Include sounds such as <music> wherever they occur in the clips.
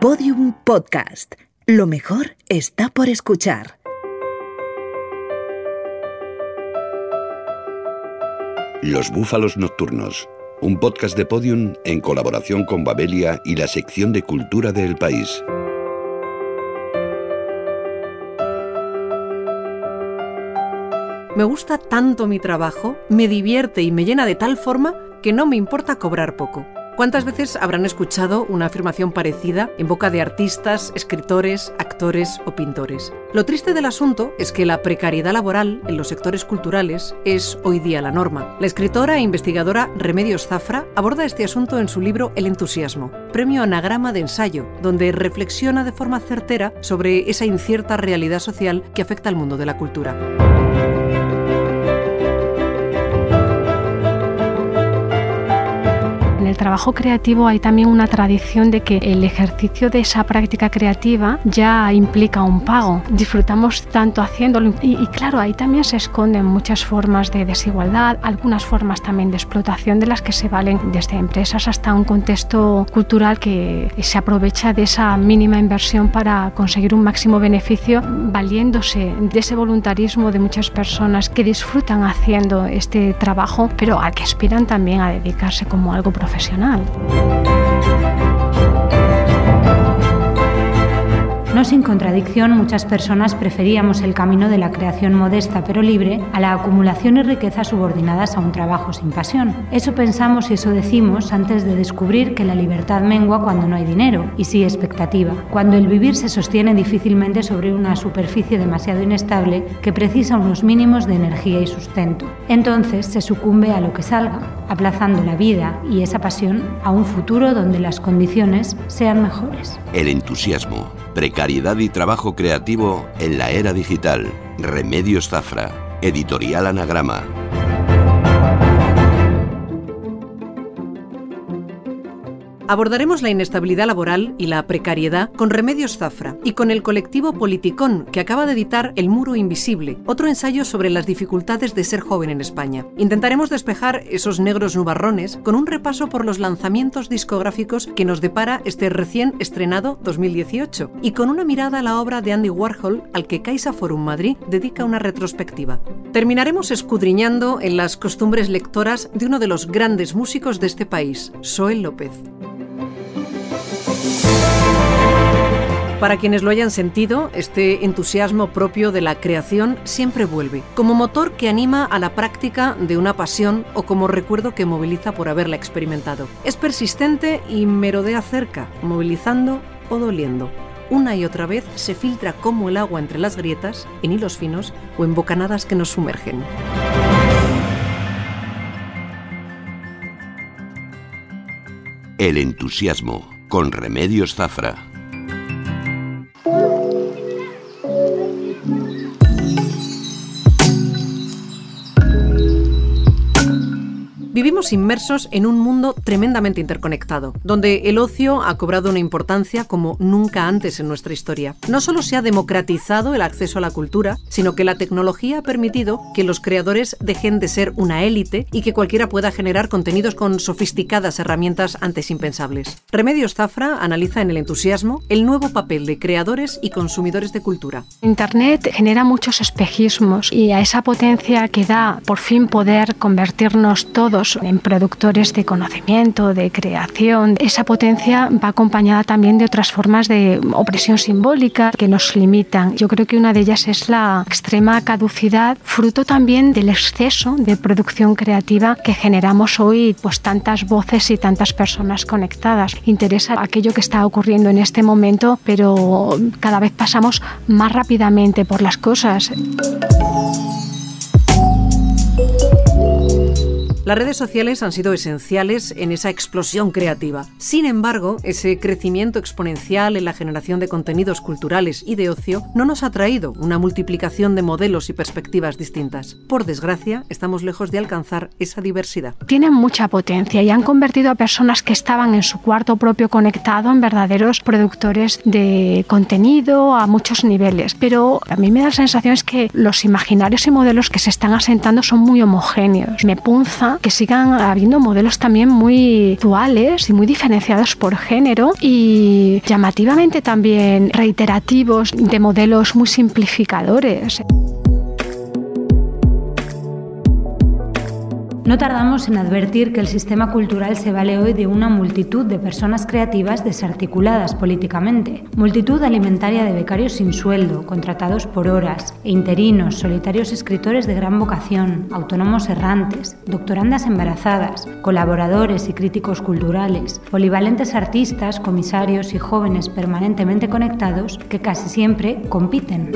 Podium Podcast. Lo mejor está por escuchar. Los Búfalos Nocturnos, un podcast de Podium en colaboración con Babelia y la sección de cultura del país. Me gusta tanto mi trabajo, me divierte y me llena de tal forma que no me importa cobrar poco. ¿Cuántas veces habrán escuchado una afirmación parecida en boca de artistas, escritores, actores o pintores? Lo triste del asunto es que la precariedad laboral en los sectores culturales es hoy día la norma. La escritora e investigadora Remedios Zafra aborda este asunto en su libro El entusiasmo, premio anagrama de ensayo, donde reflexiona de forma certera sobre esa incierta realidad social que afecta al mundo de la cultura. Trabajo creativo hay también una tradición de que el ejercicio de esa práctica creativa ya implica un pago. Disfrutamos tanto haciéndolo y, y, claro, ahí también se esconden muchas formas de desigualdad, algunas formas también de explotación de las que se valen desde empresas hasta un contexto cultural que se aprovecha de esa mínima inversión para conseguir un máximo beneficio valiéndose de ese voluntarismo de muchas personas que disfrutan haciendo este trabajo, pero al que aspiran también a dedicarse como algo profesional profesional. No sin contradicción, muchas personas preferíamos el camino de la creación modesta pero libre a la acumulación y riqueza subordinadas a un trabajo sin pasión. Eso pensamos y eso decimos antes de descubrir que la libertad mengua cuando no hay dinero y sí expectativa, cuando el vivir se sostiene difícilmente sobre una superficie demasiado inestable que precisa unos mínimos de energía y sustento. Entonces se sucumbe a lo que salga, aplazando la vida y esa pasión a un futuro donde las condiciones sean mejores. El entusiasmo, precariedad y trabajo creativo en la era digital. Remedios Zafra, editorial Anagrama. Abordaremos la inestabilidad laboral y la precariedad con Remedios Zafra y con el colectivo Politicón, que acaba de editar El Muro Invisible, otro ensayo sobre las dificultades de ser joven en España. Intentaremos despejar esos negros nubarrones con un repaso por los lanzamientos discográficos que nos depara este recién estrenado 2018 y con una mirada a la obra de Andy Warhol al que Caixa Forum Madrid dedica una retrospectiva. Terminaremos escudriñando en las costumbres lectoras de uno de los grandes músicos de este país, Soel López. Para quienes lo hayan sentido, este entusiasmo propio de la creación siempre vuelve, como motor que anima a la práctica de una pasión o como recuerdo que moviliza por haberla experimentado. Es persistente y merodea cerca, movilizando o doliendo. Una y otra vez se filtra como el agua entre las grietas, en hilos finos o en bocanadas que nos sumergen. El entusiasmo con Remedios Zafra. Vivimos inmersos en un mundo tremendamente interconectado, donde el ocio ha cobrado una importancia como nunca antes en nuestra historia. No solo se ha democratizado el acceso a la cultura, sino que la tecnología ha permitido que los creadores dejen de ser una élite y que cualquiera pueda generar contenidos con sofisticadas herramientas antes impensables. Remedios Zafra analiza en el entusiasmo el nuevo papel de creadores y consumidores de cultura. Internet genera muchos espejismos y a esa potencia que da por fin poder convertirnos todos en productores de conocimiento, de creación. Esa potencia va acompañada también de otras formas de opresión simbólica que nos limitan. Yo creo que una de ellas es la extrema caducidad, fruto también del exceso de producción creativa que generamos hoy, pues tantas voces y tantas personas conectadas. Interesa aquello que está ocurriendo en este momento, pero cada vez pasamos más rápidamente por las cosas. Las redes sociales han sido esenciales en esa explosión creativa. Sin embargo, ese crecimiento exponencial en la generación de contenidos culturales y de ocio no nos ha traído una multiplicación de modelos y perspectivas distintas. Por desgracia, estamos lejos de alcanzar esa diversidad. Tienen mucha potencia y han convertido a personas que estaban en su cuarto propio conectado en verdaderos productores de contenido a muchos niveles. Pero a mí me da la sensación es que los imaginarios y modelos que se están asentando son muy homogéneos. Me punza que sigan habiendo modelos también muy actuales y muy diferenciados por género y llamativamente también reiterativos de modelos muy simplificadores. No tardamos en advertir que el sistema cultural se vale hoy de una multitud de personas creativas desarticuladas políticamente, multitud alimentaria de becarios sin sueldo, contratados por horas, e interinos, solitarios escritores de gran vocación, autónomos errantes, doctorandas embarazadas, colaboradores y críticos culturales, polivalentes artistas, comisarios y jóvenes permanentemente conectados que casi siempre compiten.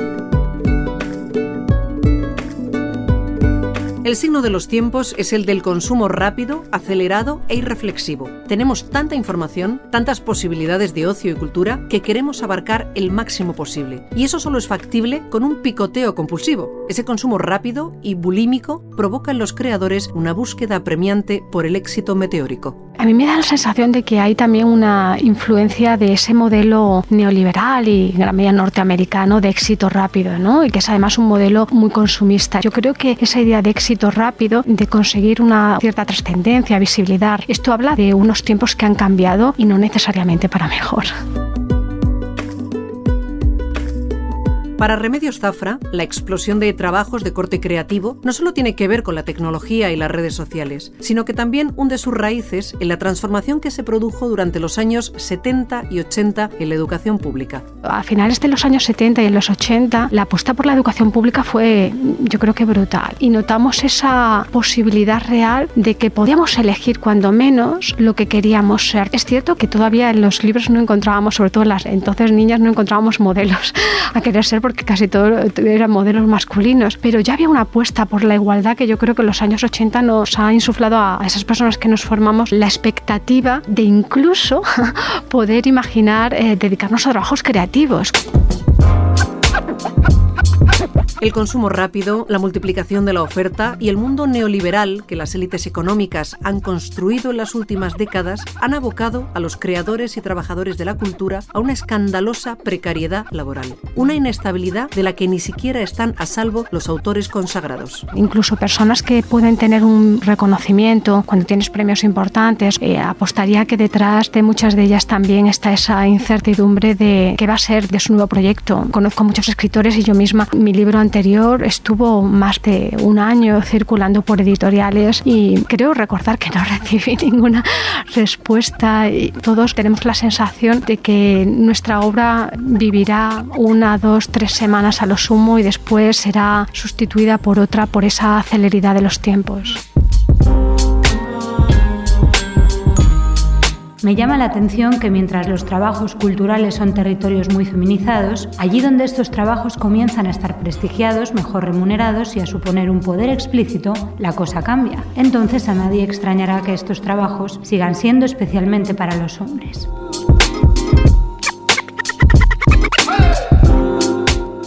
El signo de los tiempos es el del consumo rápido, acelerado e irreflexivo. Tenemos tanta información, tantas posibilidades de ocio y cultura que queremos abarcar el máximo posible. Y eso solo es factible con un picoteo compulsivo. Ese consumo rápido y bulímico provoca en los creadores una búsqueda apremiante por el éxito meteórico. A mí me da la sensación de que hay también una influencia de ese modelo neoliberal y gran medida norteamericano de éxito rápido, ¿no? Y que es además un modelo muy consumista. Yo creo que esa idea de éxito rápido, de conseguir una cierta trascendencia, visibilidad. Esto habla de unos tiempos que han cambiado y no necesariamente para mejor. Para Remedios Zafra, la explosión de trabajos de corte creativo no solo tiene que ver con la tecnología y las redes sociales, sino que también hunde sus raíces en la transformación que se produjo durante los años 70 y 80 en la educación pública. A finales de los años 70 y en los 80, la apuesta por la educación pública fue, yo creo que brutal. Y notamos esa posibilidad real de que podíamos elegir cuando menos lo que queríamos ser. Es cierto que todavía en los libros no encontrábamos, sobre todo en las entonces niñas, no encontrábamos modelos <laughs> a querer ser porque casi todos eran modelos masculinos, pero ya había una apuesta por la igualdad que yo creo que en los años 80 nos ha insuflado a esas personas que nos formamos la expectativa de incluso <laughs> poder imaginar eh, dedicarnos a trabajos creativos. El consumo rápido, la multiplicación de la oferta y el mundo neoliberal que las élites económicas han construido en las últimas décadas han abocado a los creadores y trabajadores de la cultura a una escandalosa precariedad laboral, una inestabilidad de la que ni siquiera están a salvo los autores consagrados. Incluso personas que pueden tener un reconocimiento cuando tienes premios importantes, eh, apostaría que detrás de muchas de ellas también está esa incertidumbre de qué va a ser de su nuevo proyecto. Conozco muchos escritores y yo misma, mi libro estuvo más de un año circulando por editoriales y creo recordar que no <laughs> recibí ninguna respuesta todos tenemos la sensación de que nuestra obra vivirá una, dos, tres semanas a lo sumo y después será sustituida por otra por esa celeridad de los tiempos. Me llama la atención que mientras los trabajos culturales son territorios muy feminizados, allí donde estos trabajos comienzan a estar prestigiados, mejor remunerados y a suponer un poder explícito, la cosa cambia. Entonces a nadie extrañará que estos trabajos sigan siendo especialmente para los hombres.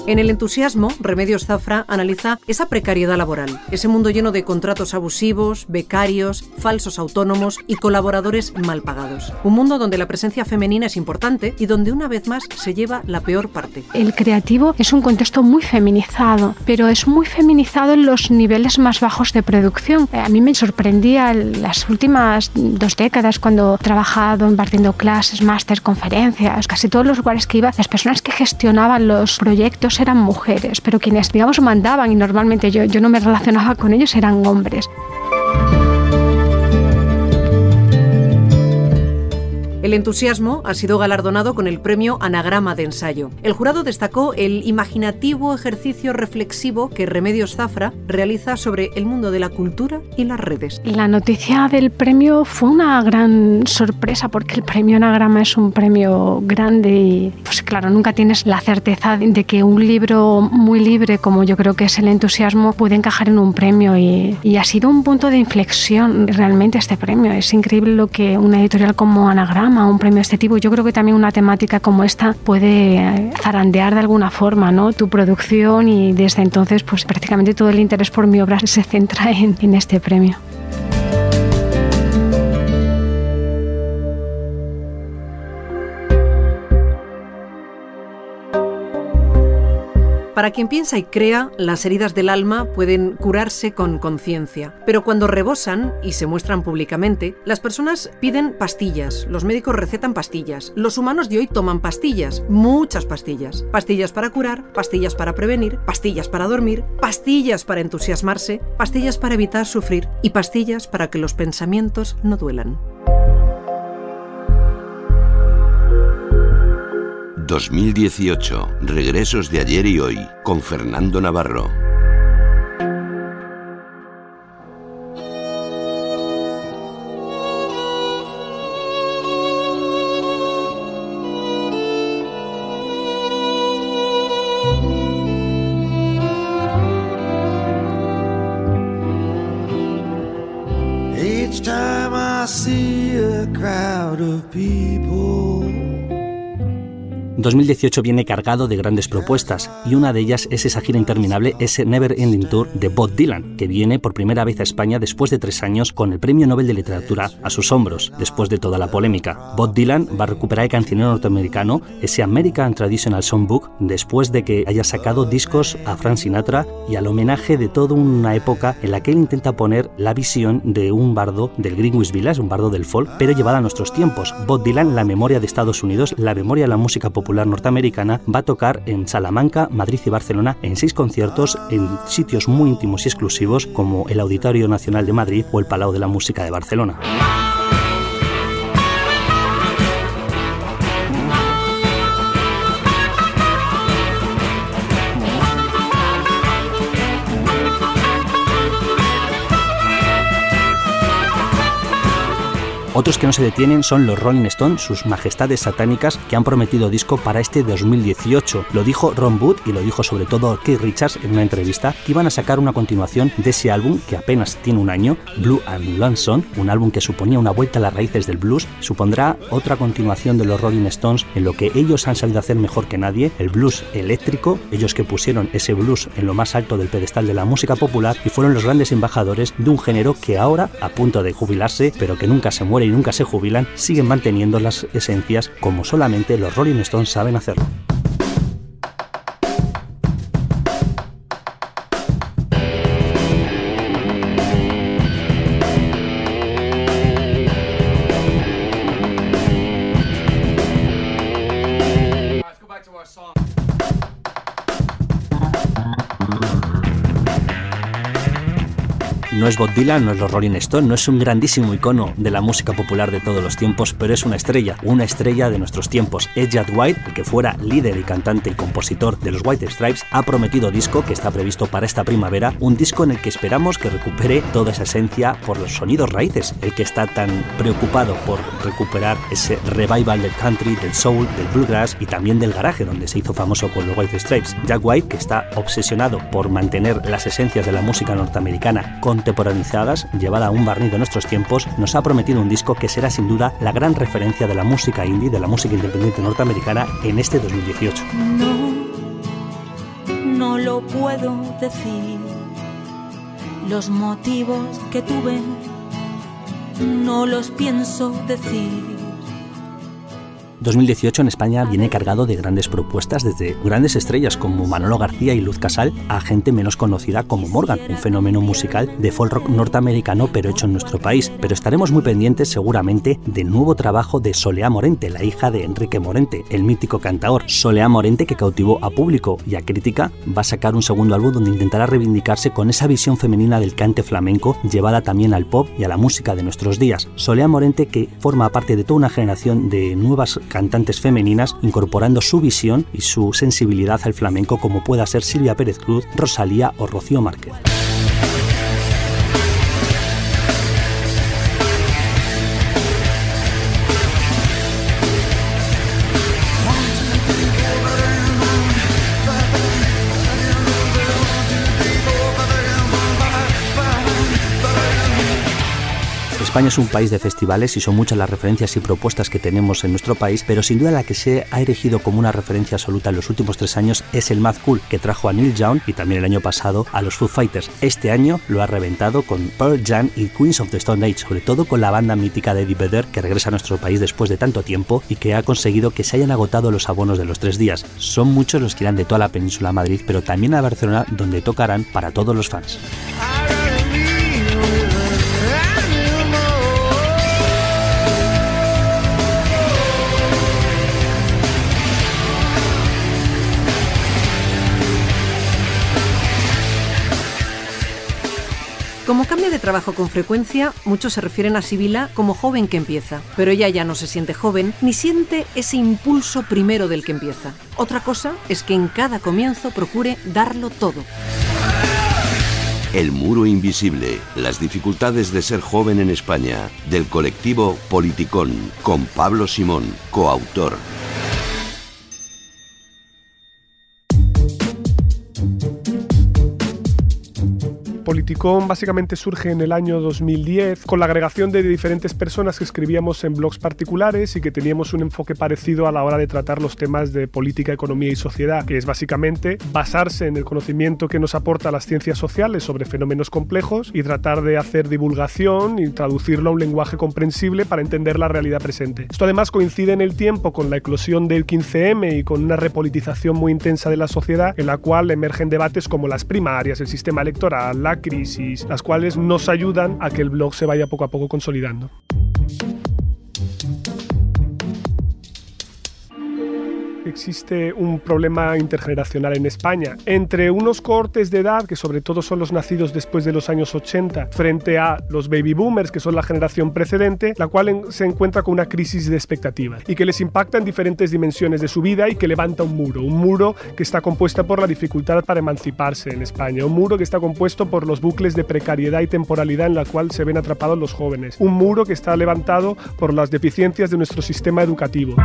En el entusiasmo, Remedios Zafra analiza esa precariedad laboral, ese mundo lleno de contratos abusivos, becarios, falsos autónomos y colaboradores mal pagados. Un mundo donde la presencia femenina es importante y donde una vez más se lleva la peor parte. El creativo es un contexto muy feminizado, pero es muy feminizado en los niveles más bajos de producción. A mí me sorprendía las últimas dos décadas cuando he trabajado impartiendo clases, máster, conferencias, casi todos los lugares que iba, las personas que gestionaban los proyectos eran mujeres, pero quienes, digamos, mandaban y normalmente yo, yo no me relacionaba con ellos eran hombres. El entusiasmo ha sido galardonado con el premio Anagrama de Ensayo. El jurado destacó el imaginativo ejercicio reflexivo que Remedios Zafra realiza sobre el mundo de la cultura y las redes. La noticia del premio fue una gran sorpresa porque el premio Anagrama es un premio grande y, pues claro, nunca tienes la certeza de que un libro muy libre como yo creo que es el entusiasmo puede encajar en un premio y, y ha sido un punto de inflexión realmente este premio. Es increíble lo que una editorial como Anagrama a un premio de este tipo. Yo creo que también una temática como esta puede eh, zarandear de alguna forma ¿no? tu producción y desde entonces pues prácticamente todo el interés por mi obra se centra en, en este premio. Para quien piensa y crea, las heridas del alma pueden curarse con conciencia. Pero cuando rebosan y se muestran públicamente, las personas piden pastillas, los médicos recetan pastillas, los humanos de hoy toman pastillas, muchas pastillas. Pastillas para curar, pastillas para prevenir, pastillas para dormir, pastillas para entusiasmarse, pastillas para evitar sufrir y pastillas para que los pensamientos no duelan. 2018. Regresos de ayer y hoy con Fernando Navarro. 2018 viene cargado de grandes propuestas y una de ellas es esa gira interminable, ese Never Ending Tour de Bob Dylan, que viene por primera vez a España después de tres años con el Premio Nobel de Literatura a sus hombros, después de toda la polémica. Bob Dylan va a recuperar el cancionero norteamericano, ese American Traditional Songbook, después de que haya sacado discos a Frank Sinatra y al homenaje de toda una época en la que él intenta poner la visión de un bardo del Greenwich Village, un bardo del folk, pero llevada a nuestros tiempos. Bob Dylan, la memoria de Estados Unidos, la memoria de la música popular norteamericana, va a tocar en Salamanca, Madrid y Barcelona en seis conciertos en sitios muy íntimos y exclusivos como el Auditorio Nacional de Madrid o el Palau de la Música de Barcelona. Otros que no se detienen son los Rolling Stones, sus majestades satánicas que han prometido disco para este 2018. Lo dijo Ron Wood y lo dijo sobre todo Keith Richards en una entrevista que iban a sacar una continuación de ese álbum que apenas tiene un año, Blue and Lonesome, un álbum que suponía una vuelta a las raíces del blues, supondrá otra continuación de los Rolling Stones en lo que ellos han sabido hacer mejor que nadie, el blues eléctrico, ellos que pusieron ese blues en lo más alto del pedestal de la música popular y fueron los grandes embajadores de un género que ahora, a punto de jubilarse, pero que nunca se muere y nunca se jubilan, siguen manteniendo las esencias como solamente los Rolling Stones saben hacerlo. No es Bob Dylan, no es los Rolling Stones, no es un grandísimo icono de la música popular de todos los tiempos, pero es una estrella, una estrella de nuestros tiempos. Ed White, el que fuera líder y cantante y compositor de los White Stripes, ha prometido disco que está previsto para esta primavera, un disco en el que esperamos que recupere toda esa esencia por los sonidos raíces, el que está tan preocupado por recuperar ese revival del country, del soul, del bluegrass y también del garaje donde se hizo famoso con los White Stripes. Jack White, que está obsesionado por mantener las esencias de la música norteamericana con contemporanizadas, llevada a un barniz de nuestros tiempos, nos ha prometido un disco que será sin duda la gran referencia de la música indie, de la música independiente norteamericana en este 2018. No, no lo puedo decir. Los motivos que tuve, no los pienso decir 2018 en España viene cargado de grandes propuestas, desde grandes estrellas como Manolo García y Luz Casal a gente menos conocida como Morgan, un fenómeno musical de folk rock norteamericano pero hecho en nuestro país. Pero estaremos muy pendientes seguramente del nuevo trabajo de Soleá Morente, la hija de Enrique Morente, el mítico cantador. Soleá Morente que cautivó a público y a crítica va a sacar un segundo álbum donde intentará reivindicarse con esa visión femenina del cante flamenco llevada también al pop y a la música de nuestros días. Soleá Morente que forma parte de toda una generación de nuevas cantantes femeninas incorporando su visión y su sensibilidad al flamenco como pueda ser Silvia Pérez Cruz, Rosalía o Rocío Márquez. España es un país de festivales y son muchas las referencias y propuestas que tenemos en nuestro país, pero sin duda la que se ha erigido como una referencia absoluta en los últimos tres años es el Mad Cool, que trajo a Neil Young y también el año pasado a los Foo Fighters. Este año lo ha reventado con Pearl Jam y Queens of the Stone Age, sobre todo con la banda mítica de Eddie Vedder, que regresa a nuestro país después de tanto tiempo y que ha conseguido que se hayan agotado los abonos de los tres días. Son muchos los que irán de toda la península a Madrid, pero también a Barcelona, donde tocarán para todos los fans. Como cambia de trabajo con frecuencia, muchos se refieren a Sibila como joven que empieza, pero ella ya no se siente joven ni siente ese impulso primero del que empieza. Otra cosa es que en cada comienzo procure darlo todo. El muro invisible, las dificultades de ser joven en España, del colectivo Politicón, con Pablo Simón, coautor. Politicón básicamente surge en el año 2010 con la agregación de diferentes personas que escribíamos en blogs particulares y que teníamos un enfoque parecido a la hora de tratar los temas de política, economía y sociedad, que es básicamente basarse en el conocimiento que nos aporta las ciencias sociales sobre fenómenos complejos y tratar de hacer divulgación y traducirlo a un lenguaje comprensible para entender la realidad presente. Esto además coincide en el tiempo con la eclosión del 15M y con una repolitización muy intensa de la sociedad en la cual emergen debates como las primarias, el sistema electoral, la crisis, las cuales nos ayudan a que el blog se vaya poco a poco consolidando. Existe un problema intergeneracional en España entre unos cortes de edad que sobre todo son los nacidos después de los años 80 frente a los baby boomers que son la generación precedente, la cual se encuentra con una crisis de expectativas y que les impacta en diferentes dimensiones de su vida y que levanta un muro, un muro que está compuesto por la dificultad para emanciparse en España, un muro que está compuesto por los bucles de precariedad y temporalidad en la cual se ven atrapados los jóvenes, un muro que está levantado por las deficiencias de nuestro sistema educativo.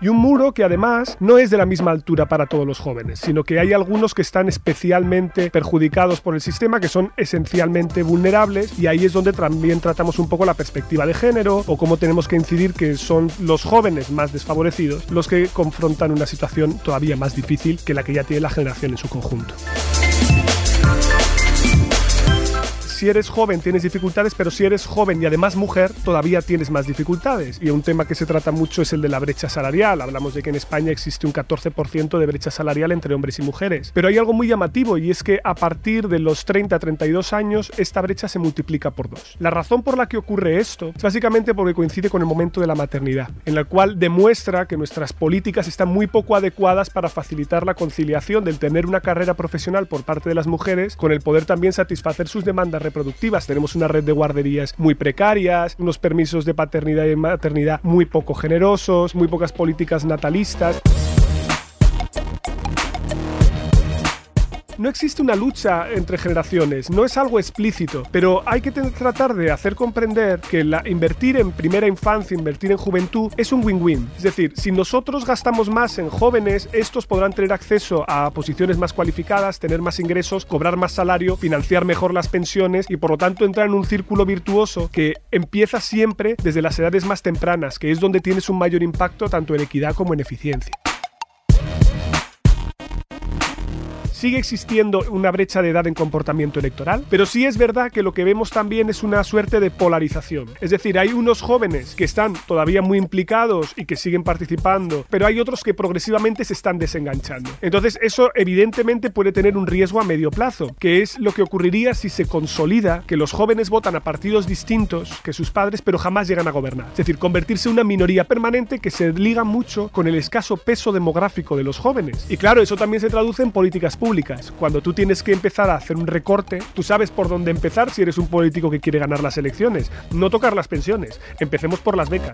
Y un muro que además no es de la misma altura para todos los jóvenes, sino que hay algunos que están especialmente perjudicados por el sistema, que son esencialmente vulnerables, y ahí es donde también tratamos un poco la perspectiva de género o cómo tenemos que incidir que son los jóvenes más desfavorecidos los que confrontan una situación todavía más difícil que la que ya tiene la generación en su conjunto si eres joven tienes dificultades, pero si eres joven y además mujer, todavía tienes más dificultades. Y un tema que se trata mucho es el de la brecha salarial. Hablamos de que en España existe un 14% de brecha salarial entre hombres y mujeres. Pero hay algo muy llamativo y es que a partir de los 30-32 años esta brecha se multiplica por dos. La razón por la que ocurre esto es básicamente porque coincide con el momento de la maternidad, en la cual demuestra que nuestras políticas están muy poco adecuadas para facilitar la conciliación del tener una carrera profesional por parte de las mujeres con el poder también satisfacer sus demandas reproductivas. Tenemos una red de guarderías muy precarias, unos permisos de paternidad y maternidad muy poco generosos, muy pocas políticas natalistas. No existe una lucha entre generaciones, no es algo explícito, pero hay que tratar de hacer comprender que invertir en primera infancia, invertir en juventud, es un win-win. Es decir, si nosotros gastamos más en jóvenes, estos podrán tener acceso a posiciones más cualificadas, tener más ingresos, cobrar más salario, financiar mejor las pensiones y por lo tanto entrar en un círculo virtuoso que empieza siempre desde las edades más tempranas, que es donde tienes un mayor impacto tanto en equidad como en eficiencia. Sigue existiendo una brecha de edad en comportamiento electoral, pero sí es verdad que lo que vemos también es una suerte de polarización. Es decir, hay unos jóvenes que están todavía muy implicados y que siguen participando, pero hay otros que progresivamente se están desenganchando. Entonces eso evidentemente puede tener un riesgo a medio plazo, que es lo que ocurriría si se consolida que los jóvenes votan a partidos distintos que sus padres, pero jamás llegan a gobernar. Es decir, convertirse en una minoría permanente que se liga mucho con el escaso peso demográfico de los jóvenes. Y claro, eso también se traduce en políticas públicas cuando tú tienes que empezar a hacer un recorte, tú sabes por dónde empezar si eres un político que quiere ganar las elecciones. No tocar las pensiones. Empecemos por las becas.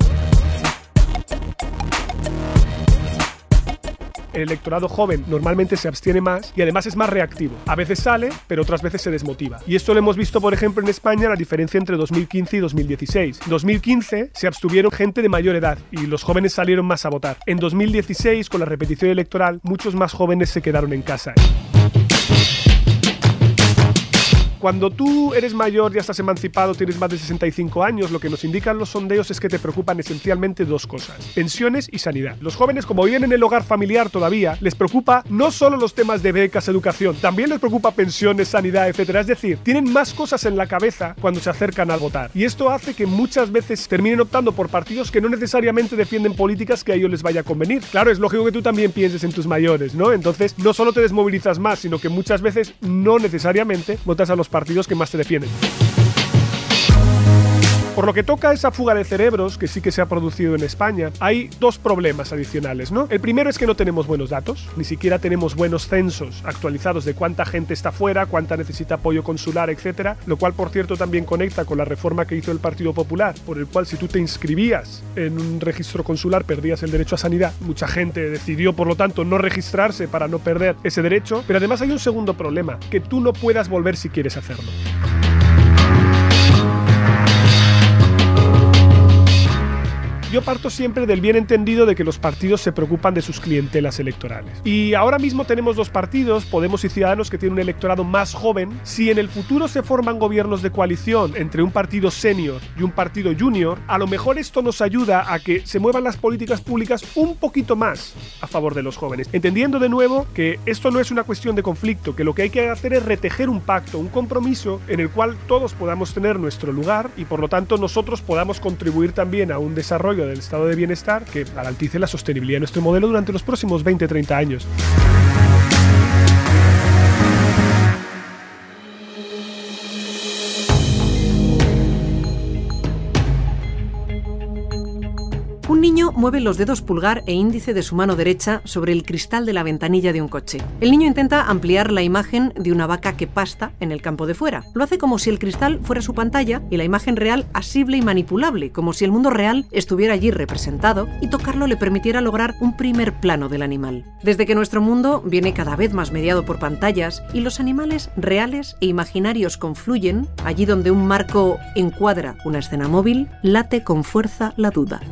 El electorado joven normalmente se abstiene más y además es más reactivo. A veces sale, pero otras veces se desmotiva. Y esto lo hemos visto, por ejemplo, en España, la diferencia entre 2015 y 2016. En 2015 se abstuvieron gente de mayor edad y los jóvenes salieron más a votar. En 2016, con la repetición electoral, muchos más jóvenes se quedaron en casa. Cuando tú eres mayor, ya estás emancipado, tienes más de 65 años, lo que nos indican los sondeos es que te preocupan esencialmente dos cosas, pensiones y sanidad. Los jóvenes, como viven en el hogar familiar todavía, les preocupa no solo los temas de becas, educación, también les preocupa pensiones, sanidad, etc. Es decir, tienen más cosas en la cabeza cuando se acercan al votar. Y esto hace que muchas veces terminen optando por partidos que no necesariamente defienden políticas que a ellos les vaya a convenir. Claro, es lógico que tú también pienses en tus mayores, ¿no? Entonces, no solo te desmovilizas más, sino que muchas veces no necesariamente votas a los partidos que más te defienden. Por lo que toca a esa fuga de cerebros que sí que se ha producido en España, hay dos problemas adicionales, ¿no? El primero es que no tenemos buenos datos, ni siquiera tenemos buenos censos actualizados de cuánta gente está fuera, cuánta necesita apoyo consular, etcétera, lo cual por cierto también conecta con la reforma que hizo el Partido Popular, por el cual si tú te inscribías en un registro consular perdías el derecho a sanidad. Mucha gente decidió por lo tanto no registrarse para no perder ese derecho, pero además hay un segundo problema, que tú no puedas volver si quieres hacerlo. Yo parto siempre del bien entendido de que los partidos se preocupan de sus clientelas electorales. Y ahora mismo tenemos dos partidos, Podemos y Ciudadanos, que tienen un electorado más joven. Si en el futuro se forman gobiernos de coalición entre un partido senior y un partido junior, a lo mejor esto nos ayuda a que se muevan las políticas públicas un poquito más a favor de los jóvenes. Entendiendo de nuevo que esto no es una cuestión de conflicto, que lo que hay que hacer es retejer un pacto, un compromiso en el cual todos podamos tener nuestro lugar y por lo tanto nosotros podamos contribuir también a un desarrollo del estado de bienestar que garantice la sostenibilidad de nuestro modelo durante los próximos 20-30 años. Niño mueve los dedos pulgar e índice de su mano derecha sobre el cristal de la ventanilla de un coche. El niño intenta ampliar la imagen de una vaca que pasta en el campo de fuera. Lo hace como si el cristal fuera su pantalla y la imagen real asible y manipulable, como si el mundo real estuviera allí representado y tocarlo le permitiera lograr un primer plano del animal. Desde que nuestro mundo viene cada vez más mediado por pantallas y los animales reales e imaginarios confluyen, allí donde un marco encuadra una escena móvil, late con fuerza la duda.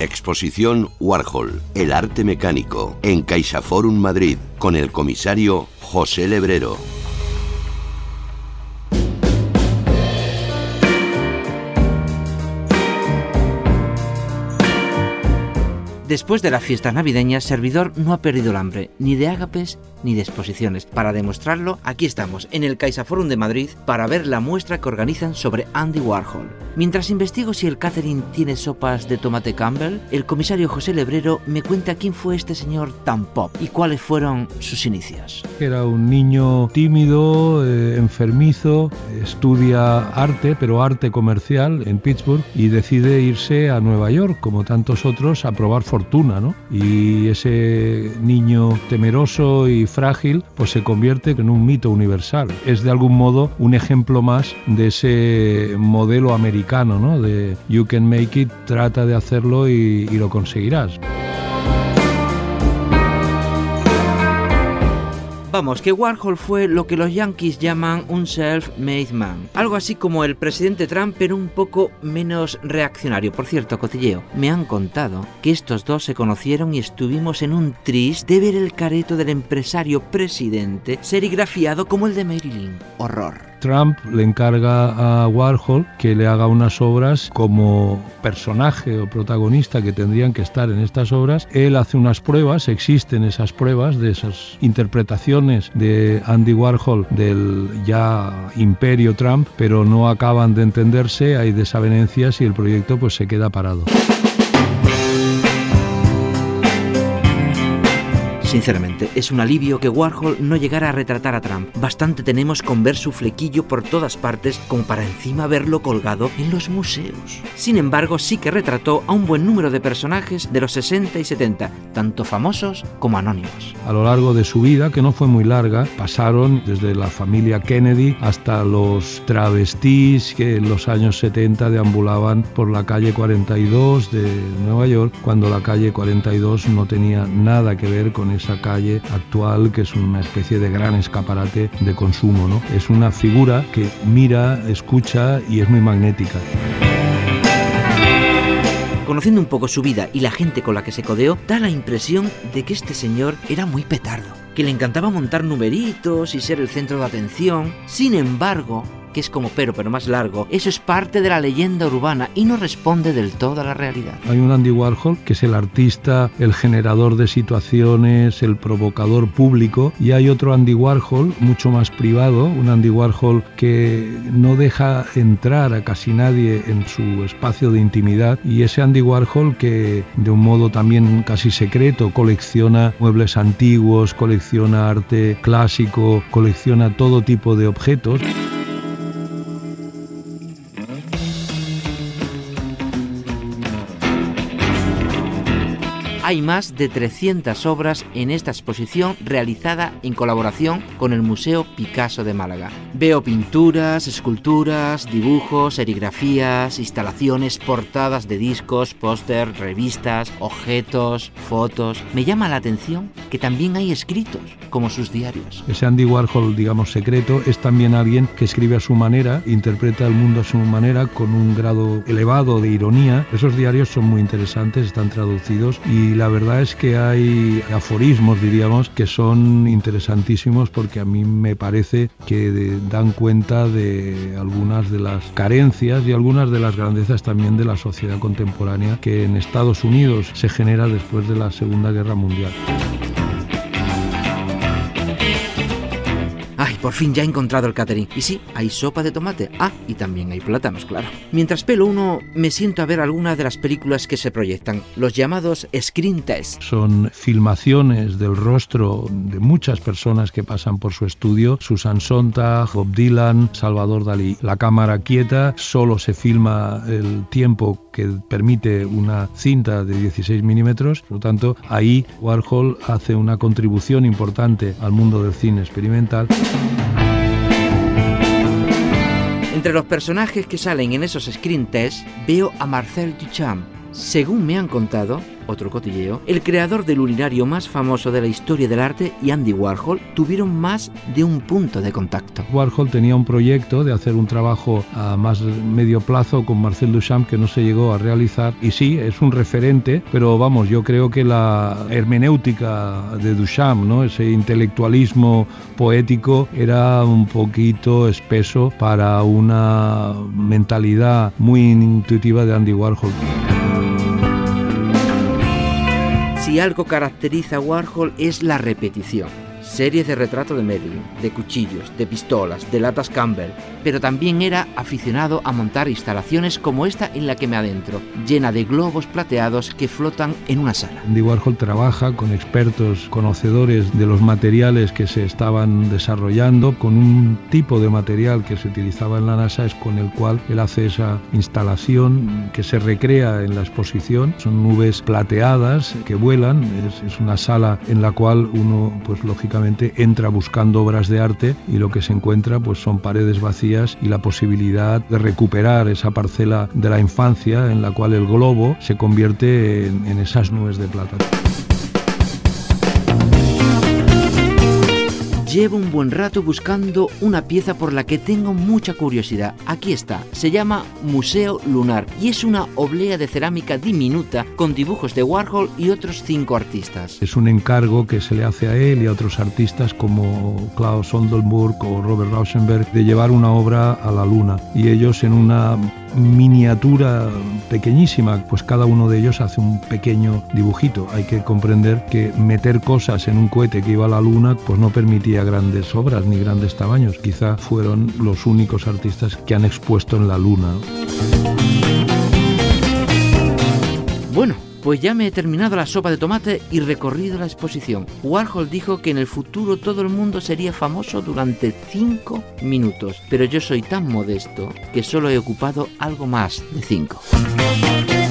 Exposición Warhol, el arte mecánico, en CaixaForum Madrid, con el comisario José Lebrero. Después de la fiesta navideña, Servidor no ha perdido el hambre, ni de ágapes ni de exposiciones. Para demostrarlo, aquí estamos, en el CaixaForum de Madrid, para ver la muestra que organizan sobre Andy Warhol. Mientras investigo si el catering tiene sopas de tomate Campbell, el comisario José Lebrero me cuenta quién fue este señor tan pop y cuáles fueron sus inicios. Era un niño tímido, eh, enfermizo, estudia arte, pero arte comercial en Pittsburgh y decide irse a Nueva York, como tantos otros, a probar Y ese niño temeroso y frágil, pues se convierte en un mito universal. Es de algún modo un ejemplo más de ese modelo americano, ¿no? De you can make it, trata de hacerlo y lo conseguirás. Vamos, que Warhol fue lo que los yankees llaman un self-made man. Algo así como el presidente Trump, pero un poco menos reaccionario. Por cierto, cotilleo, me han contado que estos dos se conocieron y estuvimos en un tris de ver el careto del empresario presidente serigrafiado como el de Marilyn. Horror. Trump le encarga a Warhol que le haga unas obras como personaje o protagonista que tendrían que estar en estas obras. Él hace unas pruebas, existen esas pruebas de esas interpretaciones de Andy Warhol del ya imperio Trump, pero no acaban de entenderse, hay desavenencias y el proyecto pues se queda parado. Sinceramente, es un alivio que Warhol no llegara a retratar a Trump. Bastante tenemos con ver su flequillo por todas partes como para encima verlo colgado en los museos. Sin embargo, sí que retrató a un buen número de personajes de los 60 y 70, tanto famosos como anónimos. A lo largo de su vida, que no fue muy larga, pasaron desde la familia Kennedy hasta los travestis que en los años 70 deambulaban por la calle 42 de Nueva York, cuando la calle 42 no tenía nada que ver con esa calle actual que es una especie de gran escaparate de consumo. ¿no? Es una figura que mira, escucha y es muy magnética. Conociendo un poco su vida y la gente con la que se codeó, da la impresión de que este señor era muy petardo, que le encantaba montar numeritos y ser el centro de atención. Sin embargo, que es como pero pero más largo, eso es parte de la leyenda urbana y no responde del todo a la realidad. Hay un Andy Warhol que es el artista, el generador de situaciones, el provocador público y hay otro Andy Warhol mucho más privado, un Andy Warhol que no deja entrar a casi nadie en su espacio de intimidad y ese Andy Warhol que de un modo también casi secreto colecciona muebles antiguos, colecciona arte clásico, colecciona todo tipo de objetos. Hay más de 300 obras en esta exposición realizada en colaboración con el Museo Picasso de Málaga. Veo pinturas, esculturas, dibujos, serigrafías, instalaciones, portadas de discos, póster, revistas, objetos, fotos. Me llama la atención que también hay escritos, como sus diarios. Ese Andy Warhol, digamos, secreto, es también alguien que escribe a su manera, interpreta el mundo a su manera, con un grado elevado de ironía. Esos diarios son muy interesantes, están traducidos y la verdad es que hay aforismos, diríamos, que son interesantísimos porque a mí me parece que dan cuenta de algunas de las carencias y algunas de las grandezas también de la sociedad contemporánea que en Estados Unidos se genera después de la Segunda Guerra Mundial. Por fin ya he encontrado el catering. Y sí, hay sopa de tomate. Ah, y también hay plátanos, claro. Mientras pelo uno, me siento a ver algunas de las películas que se proyectan, los llamados screen tests. Son filmaciones del rostro de muchas personas que pasan por su estudio. Susan Sontag, Bob Dylan, Salvador Dalí. La cámara quieta, solo se filma el tiempo que permite una cinta de 16 milímetros. Por lo tanto, ahí Warhol hace una contribución importante al mundo del cine experimental. Entre los personajes que salen en esos screen tests veo a Marcel Duchamp. Según me han contado, otro cotilleo, el creador del urinario más famoso de la historia del arte y Andy Warhol tuvieron más de un punto de contacto. Warhol tenía un proyecto de hacer un trabajo a más medio plazo con Marcel Duchamp que no se llegó a realizar y sí, es un referente, pero vamos, yo creo que la hermenéutica de Duchamp, ¿no? ese intelectualismo poético era un poquito espeso para una mentalidad muy intuitiva de Andy Warhol. Si algo caracteriza a Warhol es la repetición. Series de retrato de Marilyn, de cuchillos, de pistolas, de latas Campbell, pero también era aficionado a montar instalaciones como esta en la que me adentro, llena de globos plateados que flotan en una sala. Andy Warhol trabaja con expertos conocedores de los materiales que se estaban desarrollando, con un tipo de material que se utilizaba en la NASA, es con el cual él hace esa instalación que se recrea en la exposición. Son nubes plateadas que vuelan, es, es una sala en la cual uno, pues lógicamente, entra buscando obras de arte y lo que se encuentra pues son paredes vacías y la posibilidad de recuperar esa parcela de la infancia en la cual el globo se convierte en, en esas nubes de plata. Llevo un buen rato buscando una pieza por la que tengo mucha curiosidad. Aquí está, se llama Museo Lunar y es una oblea de cerámica diminuta con dibujos de Warhol y otros cinco artistas. Es un encargo que se le hace a él y a otros artistas como Klaus Oldenburg o Robert Rauschenberg de llevar una obra a la luna y ellos en una miniatura pequeñísima, pues cada uno de ellos hace un pequeño dibujito. Hay que comprender que meter cosas en un cohete que iba a la luna pues no permitía grandes obras ni grandes tamaños. Quizá fueron los únicos artistas que han expuesto en la luna. Bueno, pues ya me he terminado la sopa de tomate y recorrido la exposición. Warhol dijo que en el futuro todo el mundo sería famoso durante 5 minutos, pero yo soy tan modesto que solo he ocupado algo más de 5.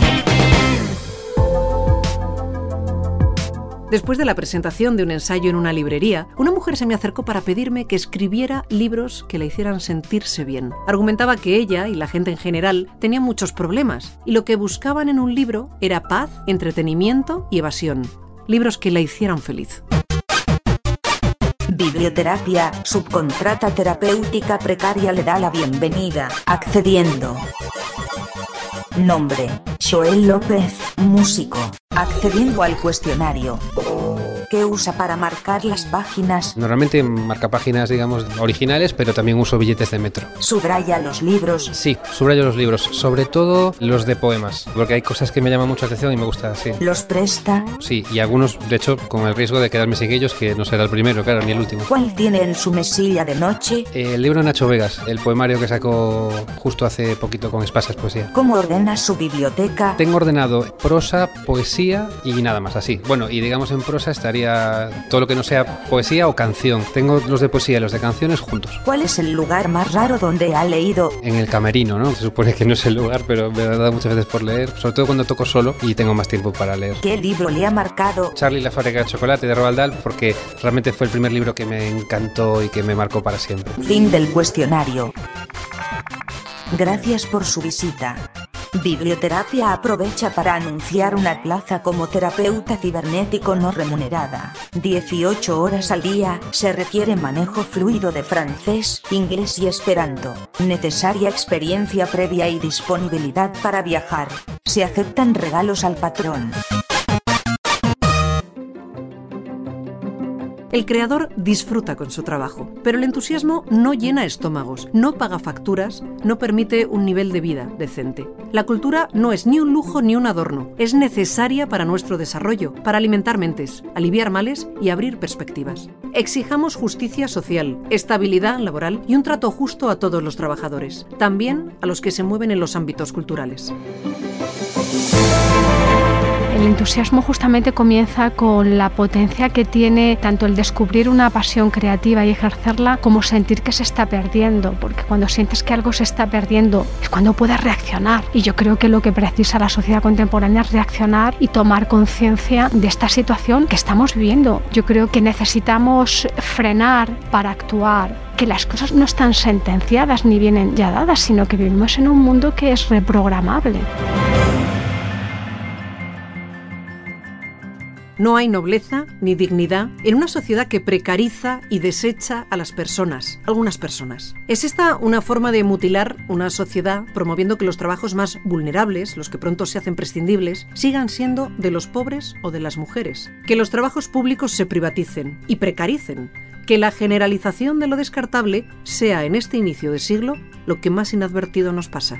Después de la presentación de un ensayo en una librería, una mujer se me acercó para pedirme que escribiera libros que la hicieran sentirse bien. Argumentaba que ella y la gente en general tenían muchos problemas y lo que buscaban en un libro era paz, entretenimiento y evasión. Libros que la hicieran feliz. Biblioterapia, subcontrata terapéutica precaria le da la bienvenida, accediendo. Nombre, Joel López, músico, accediendo al cuestionario. ¿Qué usa para marcar las páginas? Normalmente marca páginas, digamos, originales, pero también uso billetes de metro. ¿Subraya los libros? Sí, subrayo los libros, sobre todo los de poemas, porque hay cosas que me llaman mucho la atención y me gusta, sí. ¿Los presta? Sí, y algunos, de hecho, con el riesgo de quedarme sin ellos, que no será el primero, claro, ni el último. ¿Cuál tiene en su mesilla de noche? el libro de Nacho Vegas, el poemario que sacó justo hace poquito con Espasas Poesía. ¿Cómo ordena su biblioteca? Tengo ordenado prosa, poesía y nada más así. Bueno, y digamos en prosa estaría todo lo que no sea poesía o canción. Tengo los de poesía y los de canciones juntos. ¿Cuál es el lugar más raro donde ha leído? En el camerino, ¿no? Se supone que no es el lugar, pero me ha dado muchas veces por leer, sobre todo cuando toco solo y tengo más tiempo para leer. ¿Qué libro le ha marcado? Charlie la fábrica de chocolate de Roald Dahl, porque realmente fue el primer libro que me encantó y que me marcó para siempre. Fin del cuestionario. Gracias por su visita. Biblioterapia aprovecha para anunciar una plaza como terapeuta cibernético no remunerada. 18 horas al día, se requiere manejo fluido de francés, inglés y esperanto. Necesaria experiencia previa y disponibilidad para viajar. Se aceptan regalos al patrón. El creador disfruta con su trabajo, pero el entusiasmo no llena estómagos, no paga facturas, no permite un nivel de vida decente. La cultura no es ni un lujo ni un adorno, es necesaria para nuestro desarrollo, para alimentar mentes, aliviar males y abrir perspectivas. Exijamos justicia social, estabilidad laboral y un trato justo a todos los trabajadores, también a los que se mueven en los ámbitos culturales. El entusiasmo justamente comienza con la potencia que tiene tanto el descubrir una pasión creativa y ejercerla como sentir que se está perdiendo, porque cuando sientes que algo se está perdiendo es cuando puedes reaccionar. Y yo creo que lo que precisa la sociedad contemporánea es reaccionar y tomar conciencia de esta situación que estamos viviendo. Yo creo que necesitamos frenar para actuar, que las cosas no están sentenciadas ni vienen ya dadas, sino que vivimos en un mundo que es reprogramable. No hay nobleza ni dignidad en una sociedad que precariza y desecha a las personas, algunas personas. ¿Es esta una forma de mutilar una sociedad promoviendo que los trabajos más vulnerables, los que pronto se hacen prescindibles, sigan siendo de los pobres o de las mujeres? Que los trabajos públicos se privaticen y precaricen. Que la generalización de lo descartable sea en este inicio de siglo lo que más inadvertido nos pasa.